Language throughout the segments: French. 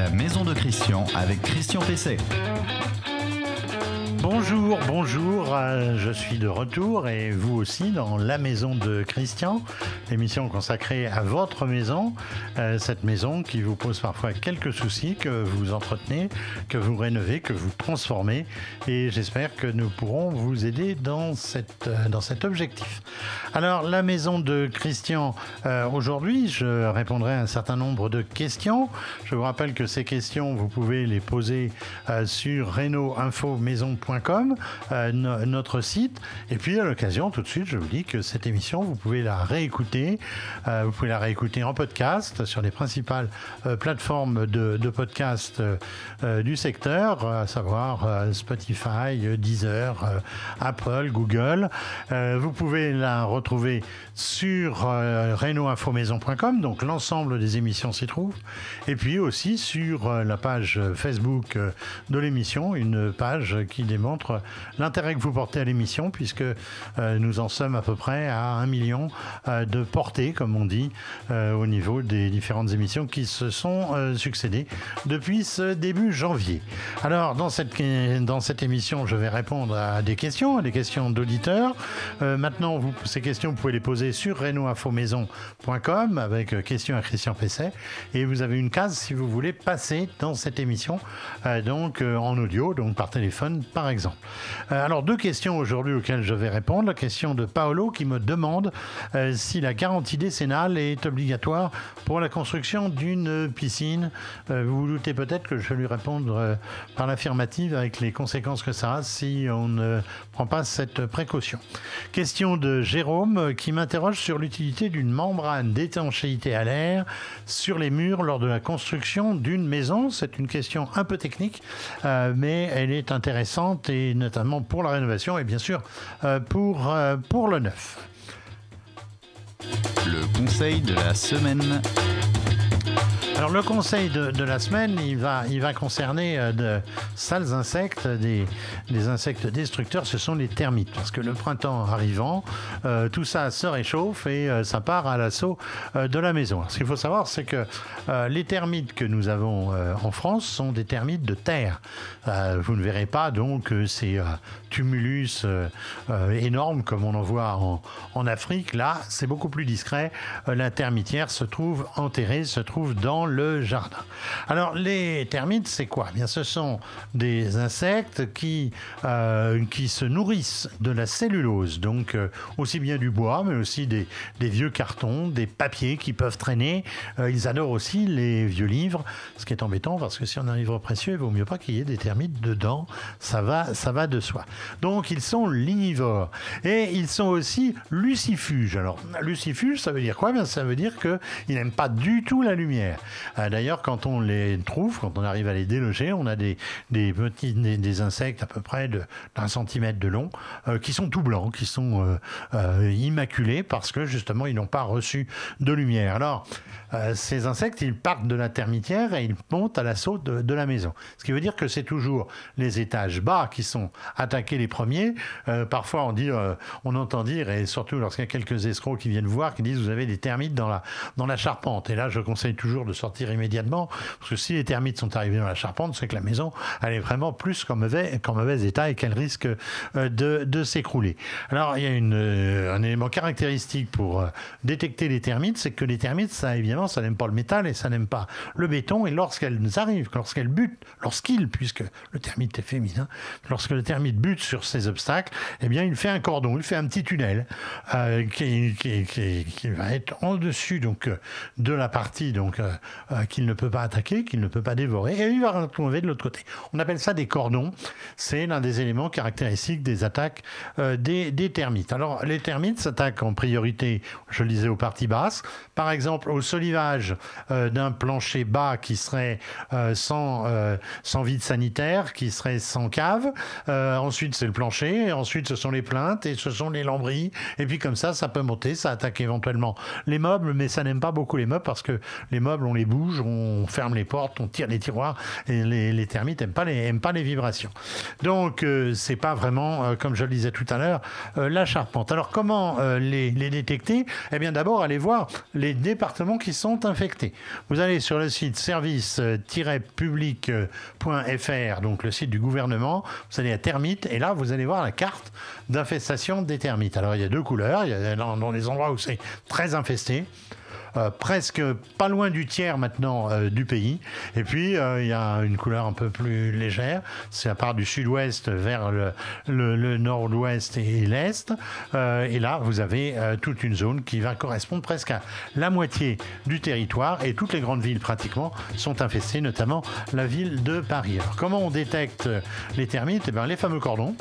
La maison de Christian avec Christian Pesset. Bonjour, bonjour, euh, je suis de retour et vous aussi dans la maison de Christian, l'émission consacrée à votre maison, euh, cette maison qui vous pose parfois quelques soucis, que vous entretenez, que vous rénovez, que vous transformez et j'espère que nous pourrons vous aider dans, cette, euh, dans cet objectif. Alors la maison de Christian, aujourd'hui je répondrai à un certain nombre de questions. Je vous rappelle que ces questions, vous pouvez les poser sur reno-info-maison.com euh, notre site. Et puis à l'occasion, tout de suite, je vous dis que cette émission, vous pouvez la réécouter. Euh, vous pouvez la réécouter en podcast sur les principales euh, plateformes de, podcast du secteur, à savoir Spotify, Deezer, Apple, Google. vous pouvez la retrouver sur reno-info-maison.com, donc l'ensemble des émissions s'y trouve. Et puis aussi sur la page Facebook de l'émission, une page qui démontre l'intérêt que vous portez à l'émission, puisque euh, nous en sommes à peu près à un million euh, de portées, comme on dit, euh, au niveau des différentes émissions qui se sont succédées depuis ce début janvier. Alors, dans cette, dans cette émission, je vais répondre à des questions, à des questions d'auditeurs. maintenant, ces questions, vous pouvez les poser sur renoinfomaison.com avec questions à Christian Pesset. Et vous avez une case si vous voulez passer dans cette émission, donc en audio, donc par téléphone, par exemple. Euh, alors, deux questions aujourd'hui auxquelles je vais répondre. La question de Paolo qui me demande euh, si la garantie décennale est obligatoire pour la construction d'une piscine. Euh, vous vous doutez peut-être que je vais lui répondre par l'affirmative avec les conséquences que ça a si on ne prend pas cette précaution. Question de Jérôme qui m'interroge sur l'utilité d'une membrane d'étanchéité à l'air sur les murs lors de la construction d'une maison. C'est une question un peu technique, mais elle est intéressante et notamment pour la rénovation et bien sûr euh, euh, pour le neuf. Le conseil de la semaine. Alors le conseil de, la semaine, il va, concerner euh, de sales insectes, des, insectes destructeurs, ce sont les termites. Parce que le printemps arrivant, euh, tout ça se réchauffe et euh, ça part à l'assaut de la maison. ce qu'il faut savoir, c'est que les termites que nous avons en France sont des termites de terre. vous ne verrez pas donc ces tumulus énormes comme on en voit en, Afrique. Là, c'est beaucoup plus discret. la termitière se trouve enterrée, se trouve dans le jardin. Alors les termites, c'est quoi? Eh Bien, ce sont des insectes qui, euh, qui se nourrissent de la cellulose, donc euh, aussi bien du bois, mais aussi des, vieux cartons, des papiers qui peuvent traîner. Euh, ils adorent aussi les vieux livres, ce qui est embêtant parce que si on a un livre précieux, il vaut mieux pas qu'il y ait des termites dedans. Ça va, ça va de soi. Donc ils sont lignivores et ils sont aussi lucifuges. Alors lucifuges, ça veut dire quoi? Bien, ça veut dire qu'ils n'aiment pas du tout la lumière. D'ailleurs, quand on les trouve, quand on arrive à les déloger, on a des, petits des, insectes à peu près d'un centimètre de long euh, qui sont tout blancs, qui sont euh, immaculés parce que justement ils n'ont pas reçu de lumière. Alors, ces insectes, ils partent de la termitière et ils montent à l'assaut de, la maison. Ce qui veut dire que c'est toujours les étages bas qui sont attaqués les premiers. parfois, on dit, on entend dire, et surtout lorsqu'il y a quelques escrocs qui viennent voir, qui disent vous avez des termites dans la, dans la charpente. Et là, je conseille toujours de sortir immédiatement, parce que si les termites sont arrivés dans la charpente, c'est que la maison, elle est vraiment plus qu'en mauvais, mauvais état et qu'elle risque euh, de, de s'écrouler. Alors, il y a une, euh, un élément caractéristique pour euh, détecter les termites, c'est que les termites, ça évidemment, ça n'aime pas le métal et ça n'aime pas le béton, et lorsqu'elles arrivent, lorsqu'elles butent, lorsqu'il, puisque le termite est féminin, lorsque le termite bute sur ces obstacles, eh bien, il fait un cordon, il fait un petit tunnel qui, va être en dessus donc de la partie qu'il ne peut pas attaquer, qu'il ne peut pas dévorer, et il va retrouver de l'autre côté. On appelle ça des cordons. C'est l'un des éléments caractéristiques des attaques euh, des, termites. Alors, les termites s'attaquent en priorité, je le disais, aux parties basses. Par exemple, au solivage euh, d'un plancher bas qui serait sans, sans vide sanitaire, qui serait sans cave. ensuite, c'est le plancher. ensuite, ce sont les plaintes et ce sont les lambris. Et puis, comme ça, ça peut monter. Ça attaque éventuellement les meubles, mais ça n'aime pas beaucoup les meubles parce que les meubles, on les bouge, on ferme les portes, on tire les tiroirs et les, termites n'aiment pas les, vibrations. Donc euh, c'est pas vraiment, euh, comme je le disais tout à l'heure, euh, la charpente. Alors comment les, les, détecter? Eh bien d'abord allez voir les départements qui sont infectés. Vous allez sur le site service-public.fr, donc le site du gouvernement, vous allez à termites et là vous allez voir la carte d'infestation des termites. Alors il y a deux couleurs, il y a dans les endroits où c'est très infesté. Euh, presque pas loin du tiers maintenant euh, du pays. Et puis, euh, il y a une couleur un peu plus légère. C'est à part du sud-ouest vers le, le, nord-ouest et l'est. et là, vous avez toute une zone qui va correspondre presque à la moitié du territoire. Et toutes les grandes villes, pratiquement, sont infestées, notamment la ville de Paris. Alors, comment on détecte les termites? Eh bien, Les fameux cordons.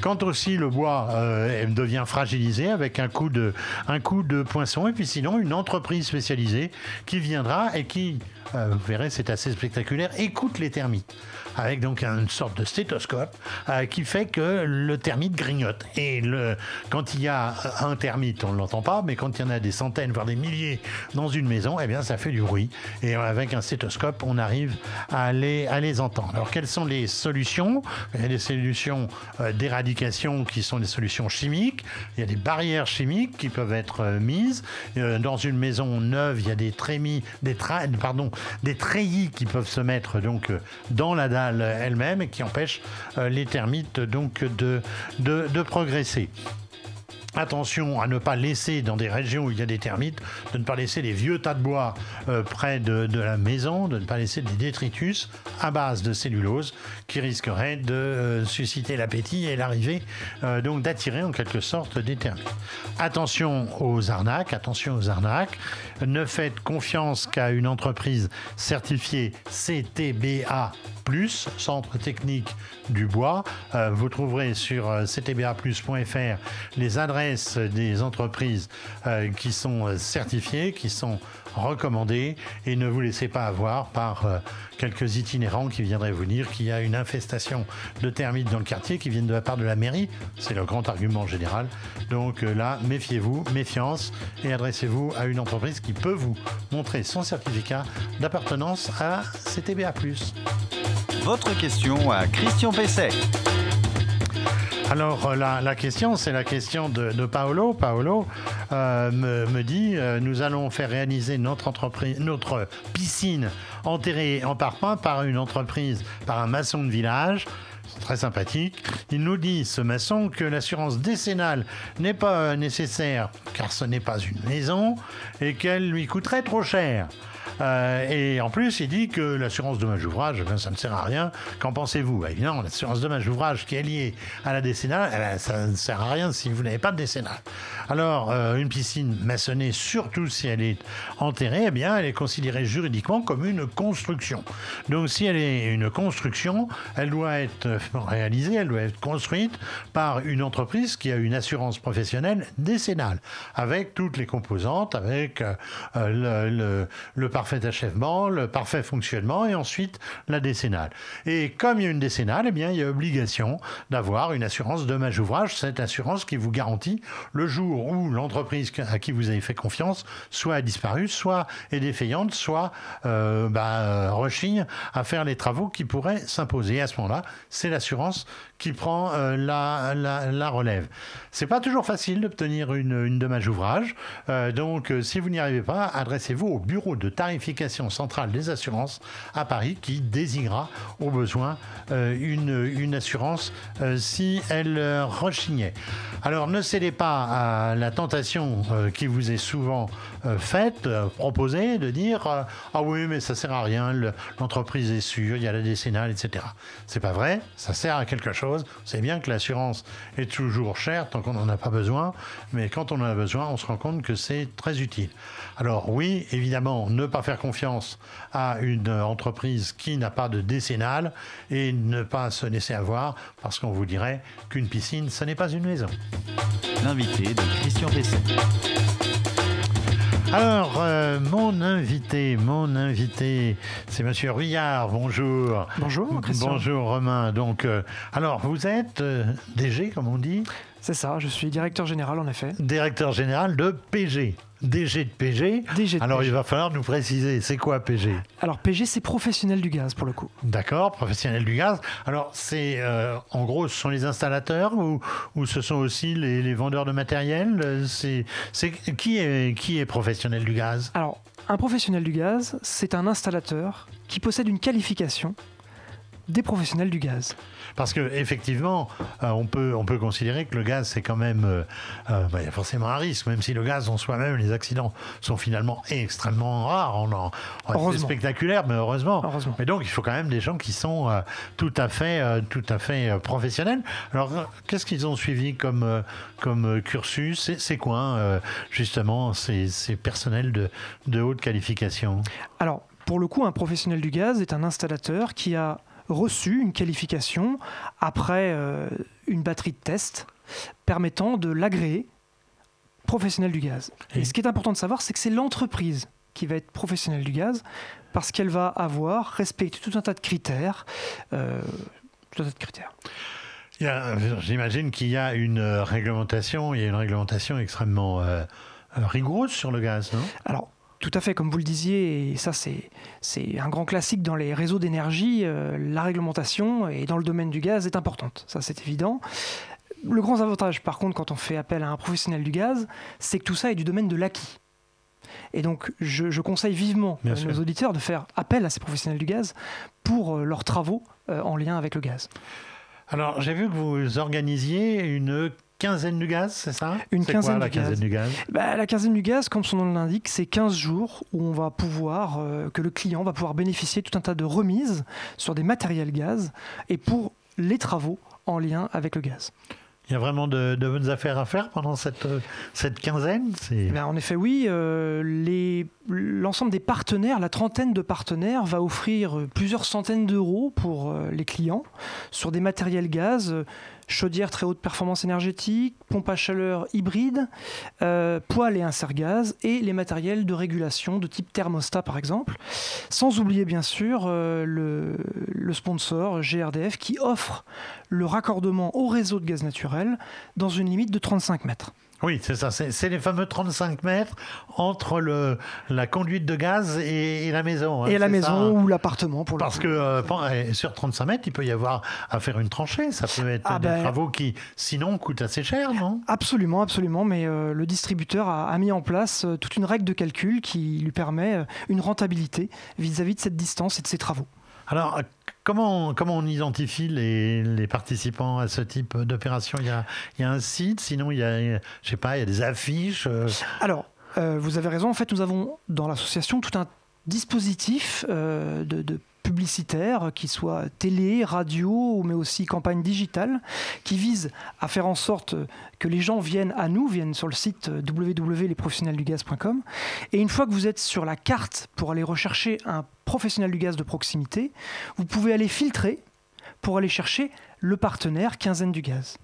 Quand aussi le bois euh, devient fragilisé avec un coup, de, un coup de poinçon, et puis sinon une entreprise spécialisée qui viendra et qui, euh, vous verrez, c'est assez spectaculaire, écoute les termites avec donc une sorte de stéthoscope euh, qui fait que le termite grignote. Et le, quand il y a un termite, on ne l'entend pas, mais quand il y en a des centaines, voire des milliers dans une maison, eh bien ça fait du bruit. Et avec un stéthoscope, on arrive à les, à les entendre. Alors quelles sont les solutions? Il y a des solutions euh, qui sont des solutions chimiques. Il y a des barrières chimiques qui peuvent être euh, mises. dans une maison neuve, il y a des trémies, des, pardon, des treillis qui peuvent se mettre donc dans la dalle elle-même et qui empêche euh, les termites donc de, de progresser. Attention à ne pas laisser dans des régions où il y a des termites, de ne pas laisser les vieux tas de bois euh, près de, la maison, de ne pas laisser des détritus à base de cellulose qui risqueraient de euh, susciter l'appétit et l'arrivée euh, donc d'attirer en quelque sorte des termites. Attention aux arnaques, attention aux arnaques. Ne faites confiance qu'à une entreprise certifiée CTBA Centre technique du bois. vous trouverez sur ctba+.fr les adresses des entreprises euh, qui sont euh, certifiées, qui sont recommandées, et ne vous laissez pas avoir par euh, quelques itinérants qui viendraient vous dire qu'il y a une infestation de termites dans le quartier qui viennent de la part de la mairie. C'est le grand argument général. Donc là, méfiez-vous, méfiance, et adressez-vous à une entreprise qui peut vous montrer son certificat d'appartenance à CTBA. Votre question à Christian Pesset. Alors euh, la, question, c'est la question de, Paolo. Paolo euh, me, dit, euh, nous allons faire réaliser notre entreprise, notre piscine enterrée en parpaing par une entreprise, par un maçon de village très sympathique. Il nous dit, ce maçon, que l'assurance décennale n'est pas nécessaire car ce n'est pas une maison et qu'elle lui coûterait trop cher. Euh, et en plus, il dit que l'assurance dommage ouvrage, ben, ça ne sert à rien. Qu'en pensez-vous? Ben, Évidemment, l'assurance dommage ouvrage qui est liée à la décennale, eh ben, ça ne sert à rien si vous n'avez pas de décennale. Alors, euh, une piscine maçonnée, surtout si elle est enterrée, eh bien, elle est considérée juridiquement comme une construction. Donc, si elle est une construction, elle doit être réalisée, elle doit être construite par une entreprise qui a une assurance professionnelle décennale, avec toutes les composantes, avec euh, le, le, le parfait achèvement, le parfait fonctionnement et ensuite la décennale. Et comme il y a une décennale, eh bien, il y a obligation d'avoir une assurance dommage ouvrage, cette assurance qui vous garantit le jour où l'entreprise à qui vous avez fait confiance soit a disparu, soit est défaillante, soit euh, bah, rechigne à faire les travaux qui pourraient s'imposer. À ce moment-là, c'est l'assurance qui prend euh, la, la, relève. C'est pas toujours facile d'obtenir une, une dommage ouvrage, euh, donc euh, si vous n'y arrivez pas, adressez-vous au bureau de tarification centrale des assurances à Paris qui désignera au besoin une, une assurance si elle rechignait. Alors ne cédez pas à la tentation qui vous est souvent faite, proposée, de dire ah oui mais ça sert à rien, l'entreprise est sûre, il y a la décennale, etc. C'est pas vrai, ça sert à quelque chose c'est bien que l'assurance est toujours chère tant qu'on n'en a pas besoin, mais quand on en a besoin, on se rend compte que c'est très utile. Alors oui, évidemment, ne pas faire confiance à une entreprise qui n'a pas de décennale et ne pas se laisser avoir parce qu'on vous dirait qu'une piscine, ce n'est pas une maison. L'invité de Christian Besset. Alors, euh, mon invité, mon invité, c'est Monsieur Ruyard. Bonjour. Bonjour, Christian. Bonjour, Romain. Donc, euh, alors, vous êtes euh, DG, comme on dit? C'est ça, je suis directeur général, en effet. Directeur général de PG. DG de PG. DG de Alors PG. il va falloir nous préciser, c'est quoi PG Alors PG, c'est professionnel du gaz pour le coup. D'accord, professionnel du gaz. Alors c'est euh, en gros, ce sont les installateurs ou, ou ce sont aussi les, les vendeurs de matériel? C'est c'est- qui est qui est professionnel du gaz? Alors, un professionnel du gaz, c'est un installateur qui possède une qualification des professionnels du gaz. Parce que effectivement, euh, on peut on peut considérer que le gaz c'est quand même euh, euh, bah, il y a forcément un risque, même si le gaz en soi-même, les accidents sont finalement extrêmement rares. On en, c'est spectaculaire, mais heureusement. Heureusement. Mais donc il faut quand même des gens qui sont euh, tout à fait tout à fait professionnels. Alors qu'est-ce qu'ils ont suivi comme comme cursus? C'est- quoi justement ces, ces personnels de de haute qualification? Alors, pour le coup, un professionnel du gaz est un installateur qui a reçu une qualification après euh, une batterie de test permettant de l'agréer professionnel du gaz. Et Et- ce qui est important de savoir, c'est que c'est l'entreprise qui va être professionnelle du gaz parce qu'elle va avoir respecté tout un tas de critères. euh, tout un tas de critères. A- J'imagine qu'il y a une euh, réglementation, il y a une réglementation extrêmement euh, euh, rigoureuse sur le gaz, non? Alors, tout à fait, comme vous le disiez, et ça c'est c'est un grand classique dans les réseaux d'énergie, euh, la réglementation et dans le domaine du gaz est importante, ça c'est évident. Le grand avantage par contre quand on fait appel à un professionnel du gaz, c'est que tout ça est du domaine de l'acquis. Et donc je, je conseille vivement Bien sûr. nos auditeurs de faire appel à ces professionnels du gaz pour euh, leurs travaux euh, en lien avec le gaz. Alors, j'ai vu que vous organisiez une quinzaine du gaz, c'est ça? Une quinzaine quoi, la du gaz. quinzaine du gaz? Bah, la quinzaine du gaz, comme son nom l'indique, c'est 15 jours où on va pouvoir, euh, que le client va pouvoir bénéficier de tout un tas de remises sur des matériels gaz et pour les travaux en lien avec le gaz. Il y a vraiment de, de bonnes affaires à faire pendant cette, euh, cette quinzaine? Eh bien, en effet, oui, euh, l'ensemble des partenaires, la trentaine de partenaires, va offrir plusieurs centaines d'euros pour les clients sur des matériels gaz, chaudière très haute performance énergétique, pompe à chaleur hybride, euh, poêle et insert gaz, et les matériels de régulation de type thermostat par exemple. Sans oublier bien sûr euh, le, le sponsor GRDF qui offre le raccordement au réseau de gaz naturel dans une limite de 35 mètres. Oui, c'est ça. C'est, les fameux 35 mètres entre le, la conduite de gaz et, et la maison. hein, et la ça, maison hein. ou l'appartement pour le Parce coup. que euh, eh, sur 35 mètres, il peut y avoir à faire une tranchée. Ça peut être Ah des ben- travaux qui, sinon, coûtent assez cher, non? Absolument, absolument, mais euh, le distributeur a, a mis en place euh, toute une règle de calcul qui lui permet une rentabilité vis-à-vis de cette distance et de ses travaux. Alors, comment, comment on identifie les, les participants à ce type d'opération? Il il y a un site, sinon il y a, je sais pas, il y a des affiches. euh, Alors, euh, vous avez raison, en fait, nous avons dans l'association tout un dispositif euh, de publicitaire, qui soit télé, radio, mais aussi campagne digitale, qui vise à faire en sorte que les gens viennent à nous, viennent sur le site www.lesprofessionnelsdugaz.com. Et une fois que vous êtes sur la carte pour aller rechercher un professionnel du gaz de proximité, vous pouvez aller filtrer pour aller chercher le partenaire quinzaine du gaz.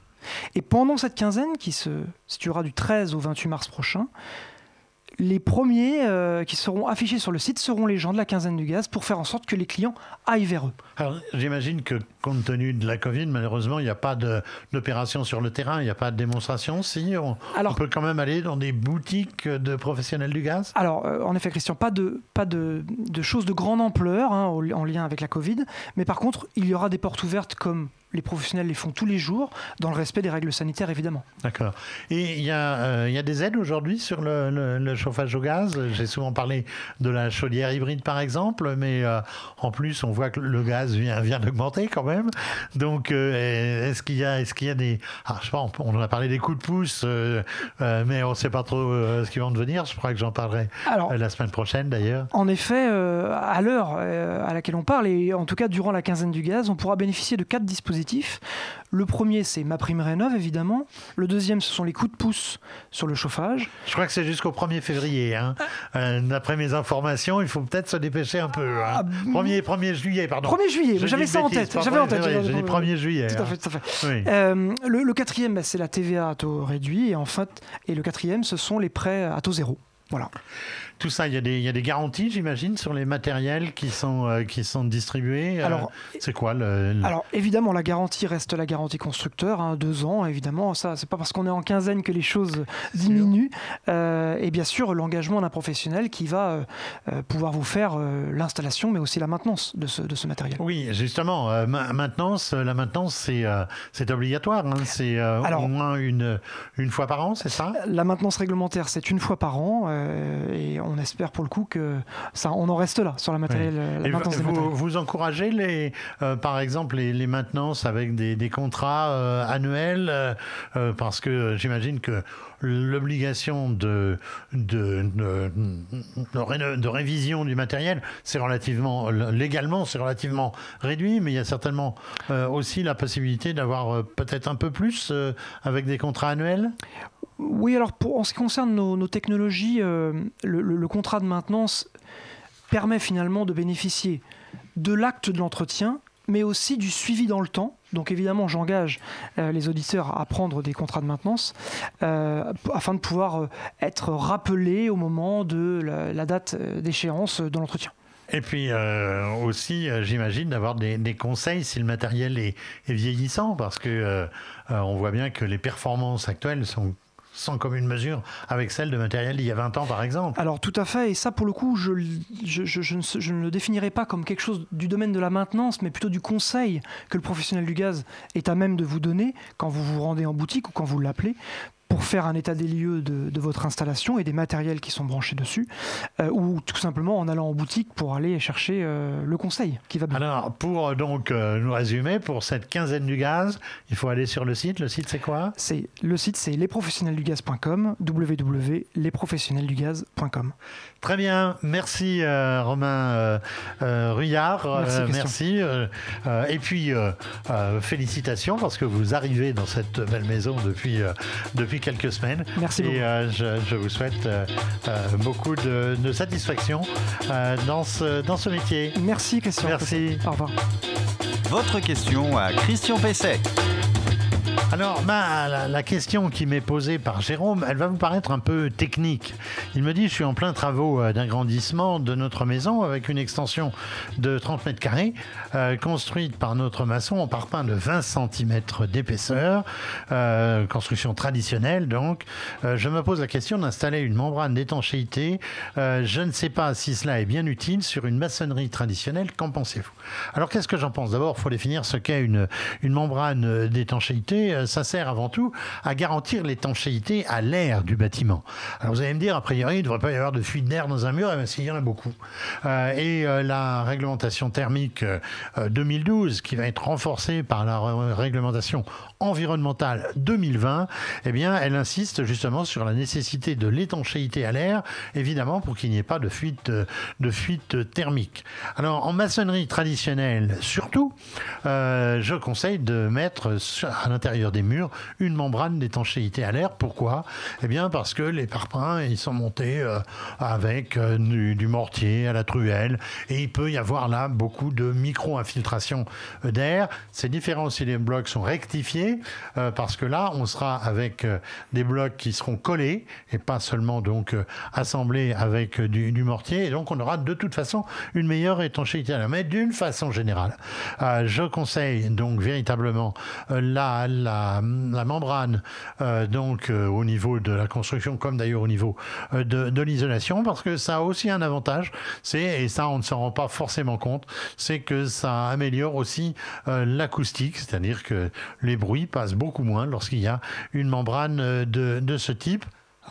Et pendant cette quinzaine, qui se situera du 13 au 28 mars prochain, les premiers euh, qui seront affichés sur le site seront les gens de la quinzaine du gaz pour faire en sorte que les clients aillent vers eux. Alors, j'imagine que compte tenu de la Covid, malheureusement, il n'y a pas d'opération sur le terrain, il n'y a pas de démonstration. Si, on, Alors- on peut quand même aller dans des boutiques de professionnels du gaz? Alors, euh, en effet, Christian, pas de, pas de, de choses de grande ampleur hein, en lien avec la Covid, mais par contre, il y aura des portes ouvertes comme les professionnels les font tous les jours, dans le respect des règles sanitaires, évidemment. D'accord. Et il y, a, euh, y a des aides aujourd'hui sur le, le- le chauffage au gaz? J'ai souvent parlé de la chaudière hybride, par exemple, mais euh, en plus, on voit que le gaz vient, vient d'augmenter quand même. Donc, euh, est-ce qu'il y a, est-ce qu'il y a des, ah, je sais pas, on, on en a parlé des coups de pouce, euh, euh, mais on ne sait pas trop ce qui va en devenir. Je crois que j'en parlerai Alors, la semaine prochaine, d'ailleurs. En effet, à l'heure à laquelle on parle, et en tout cas durant la quinzaine du gaz, on pourra bénéficier de quatre dispositifs. Le premier, c'est ma prime rénov, évidemment. Le deuxième, ce sont les coups de pouce sur le chauffage. Je crois que c'est jusqu'au 1er février. hein. Euh, D'après mes informations, il faut peut-être se dépêcher un peu. hein. Ah, 1er, 1er juillet, pardon. 1er juillet, j'avais ça en tête. J'avais en tête. J'ai dit 1er juillet. Tout à hein. fait, tout à fait. Oui. Euh, le, le quatrième, bah, c'est la TVA à taux réduit. Et en fait, et le quatrième, ce sont les prêts à taux zéro. Voilà. Tout ça, il y, a des, il y a des garanties, j'imagine, sur les matériels qui sont, euh, qui sont distribués. Euh, Alors, c'est quoi le, le- Alors évidemment, la garantie reste la garantie constructeur, hein, deux ans, évidemment. Ça, c'est pas parce qu'on est en quinzaine que les choses diminuent. Euh, et bien sûr, l'engagement d'un professionnel qui va pouvoir vous faire l'installation, mais aussi la maintenance de ce, de ce matériel. Oui, justement, ma- maintenance, la maintenance, c'est c'est obligatoire. hein, c'est au moins une, une fois par an, c'est ça? La maintenance réglementaire, c'est une fois par an, et on espère pour le coup que ça, on en reste là sur la, matériel, euh, la maintenance des vous, matériels. vous encouragez les, euh, par exemple les, les maintenances avec des, des contrats euh, annuels parce que j'imagine que l'obligation de, de, de, de réno- de révision du matériel, c'est relativement légalement, c'est relativement réduit, mais il y a certainement aussi la possibilité d'avoir peut-être un peu plus avec des contrats annuels? Oui, alors en ce qui concerne nos, technologies, euh, le, contrat de maintenance permet finalement de bénéficier de l'acte de l'entretien, mais aussi du suivi dans le temps. Donc évidemment, j'engage euh, les auditeurs à prendre des contrats de maintenance euh, afin de pouvoir être rappelés au moment de la, date d'échéance de l'entretien. Et puis aussi, j'imagine, d'avoir des, conseils si le matériel est, vieillissant, parce que on voit bien que les performances actuelles sont sans commune mesure avec celles de matériel d'il y a 20 ans, par exemple. Alors tout à fait, et ça pour le coup, je, je- je ne le définirais pas comme quelque chose du domaine de la maintenance, mais plutôt du conseil que le professionnel du gaz est à même de vous donner quand vous vous rendez en boutique ou quand vous l'appelez pour faire un état des lieux de, de votre installation et des matériels qui sont branchés dessus, euh, ou tout simplement en allant en boutique pour aller chercher euh, le conseil qui va bien. Alors, pour euh, donc euh, nous résumer, pour cette quinzaine du gaz, il faut aller sur le site. Le site, c'est quoi? C'est le site, c'est lesprofessionnelsdugaz.com, www.lesprofessionnelsdugaz.com. Très bien, merci Romain Ruyard, Merci, merci. et puis félicitations parce que vous arrivez dans cette belle maison depuis depuis quelques semaines. Merci beaucoup. Et euh, je, je vous souhaite euh, euh, beaucoup de, de satisfaction euh, dans ce dans ce métier. Merci Christian. Merci. Au revoir. Votre question à Christian Pesset. Alors, la, question qui m'est posée par Jérôme, elle va vous paraître un peu technique. Il me dit, je suis en plein travaux euh, d'agrandissement de notre maison avec une extension de 30 mètres carrés, euh, construite par notre maçon en parpaing de 20 cm d'épaisseur, euh, construction traditionnelle donc. Je me pose la question d'installer une membrane d'étanchéité. Je ne sais pas si cela est bien utile sur une maçonnerie traditionnelle. Qu'en pensez-vous? Alors, qu'est-ce que j'en pense? D'abord, il faut définir ce qu'est une, une membrane d'étanchéité. Ça sert avant tout à garantir l'étanchéité à l'air du bâtiment. Alors, vous allez me dire, a priori, il ne devrait pas y avoir de fuite d'air dans un mur. Eh bien, s'il y en a beaucoup. Euh, et euh, la réglementation thermique euh, euh, 2012, qui va être renforcée par la ré- réglementation environnementale 2020, eh bien, elle insiste justement sur la nécessité de l'étanchéité à l'air, évidemment, pour qu'il n'y ait pas de fuite, de fuite thermique. Alors, en maçonnerie traditionnelle, surtout, je conseille de mettre à l'intérieur des murs une membrane d'étanchéité à l'air. Pourquoi? Eh bien, parce que les parpaings, ils sont montés euh, avec euh, du, mortier à la truelle, et il peut y avoir là beaucoup de micro-infiltration d'air. C'est différent si les blocs sont rectifiés, euh, parce que là, on sera avec des blocs qui seront collés, et pas seulement donc assemblés avec du, mortier, et donc on aura de toute façon une meilleure étanchéité à l'air. Mais d'une façon générale, je conseille donc véritablement euh, la, la, membrane euh, donc euh, au niveau de la construction, comme d'ailleurs au niveau euh, de, l'isolation, parce que ça a aussi un avantage, c'est et ça on ne s'en rend pas forcément compte, c'est que ça améliore aussi l'acoustique, c'est-à-dire que les bruits passent beaucoup moins lorsqu'il y a une membrane de, de ce type.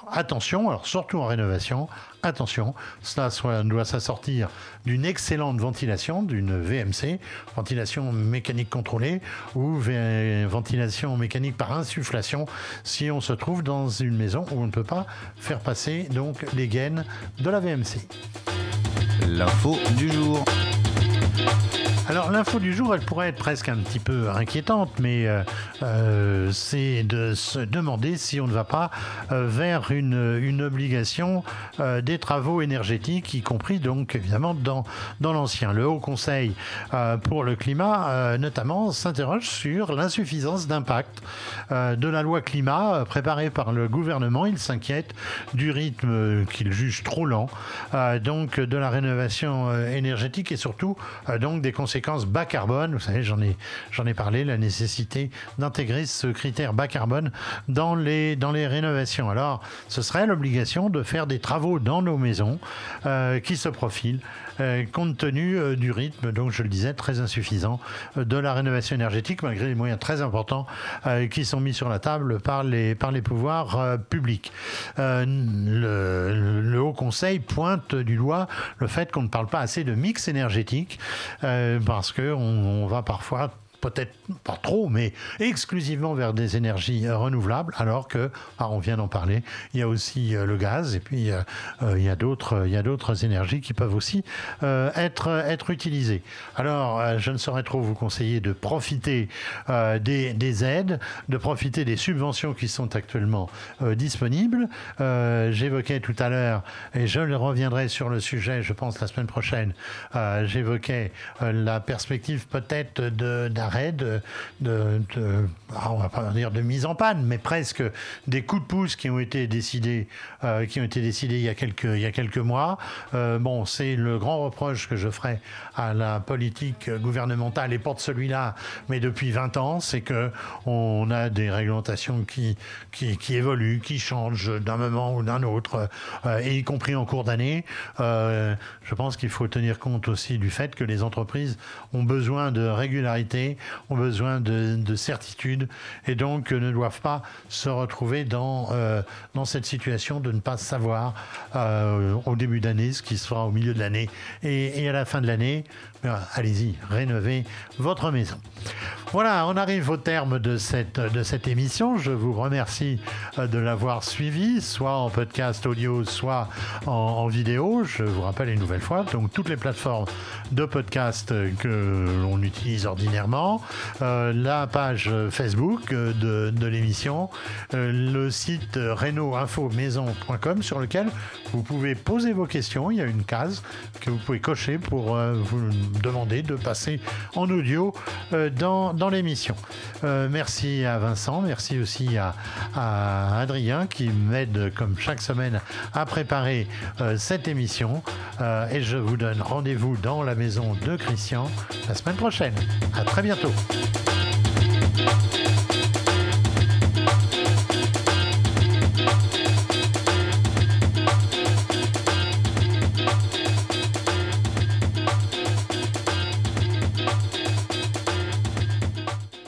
Attention, alors surtout en rénovation, attention, cela doit s'assortir d'une excellente ventilation, d'une VMC, ventilation mécanique contrôlée, ou ventilation mécanique par insufflation, si on se trouve dans une maison où on ne peut pas faire passer donc les gaines de la VMC. L'info du jour. Alors l'info du jour, elle pourrait être presque un petit peu inquiétante, mais euh, euh, c'est de se demander si on ne va pas euh, vers une, une obligation des travaux énergétiques, y compris donc évidemment dans, dans l'ancien. Le Haut Conseil pour le climat, notamment, s'interroge sur l'insuffisance d'impact de la loi climat préparée par le gouvernement. Il s'inquiète du rythme qu'il juge trop lent, donc de la rénovation énergétique et surtout donc des conséquences bas carbone. Vous savez, j'en ai, parlé, la nécessité d'intégrer ce critère bas carbone dans les, rénovations. Alors, ce serait l'obligation de faire des travaux dans nos maisons euh, qui se profilent euh, compte tenu euh, du rythme, donc je le disais, très insuffisant de la rénovation énergétique, malgré les moyens très importants qui sont mis sur la table par les, pouvoirs publics. Le, le, Haut Conseil pointe du doigt le fait qu'on ne parle pas assez de mix énergétique parce qu'on on va parfois peut-être pas trop, mais exclusivement vers des énergies euh, renouvelables, alors que, ah, on vient d'en parler, il y a aussi euh, le gaz et puis euh, il y a d'autres, il y a d'autres énergies qui peuvent aussi être être utilisées. Alors, je ne saurais trop vous conseiller de profiter des, des, aides, de profiter des subventions qui sont actuellement disponibles. j'évoquais tout à l'heure, et je reviendrai sur le sujet, je pense la semaine prochaine. j'évoquais la perspective peut-être d'un de, de, ah, on va pas dire de mise en panne, mais presque des coups de pouce qui ont été décidés, euh, qui ont été décidés il y a quelques, mois. Euh, bon, c'est le grand reproche que je ferai à la politique gouvernementale et porte celui-là, mais depuis 20 ans, c'est que on a des réglementations qui évoluent, qui changent d'un moment ou d'un autre, euh, et y compris en cours d'année. je pense qu'il faut tenir compte aussi du fait que les entreprises ont besoin de régularité, ont besoin de, certitude et donc ne doivent pas se retrouver dans, euh, dans cette situation de ne pas savoir euh, au début d'année ce qui sera au milieu de l'année et à la fin de l'année. Allez-y, rénovez votre maison. Voilà, on arrive au terme de cette, de cette émission. Je vous remercie euh, de l'avoir suivi, soit en podcast audio, soit en, vidéo. Je vous rappelle une nouvelle fois, donc toutes les plateformes de podcast que l'on utilise ordinairement, euh, la page Facebook de, de l'émission, euh, le site reno-info-maison.com sur lequel vous pouvez poser vos questions. Il y a une case que vous pouvez cocher pour vous demander de passer en audio dans dans l'émission. Euh, merci à Vincent, merci aussi à, Adrien qui m'aide comme chaque semaine à préparer euh, cette émission. Euh, et je vous donne rendez-vous dans la maison de Christian la semaine prochaine. À très bientôt.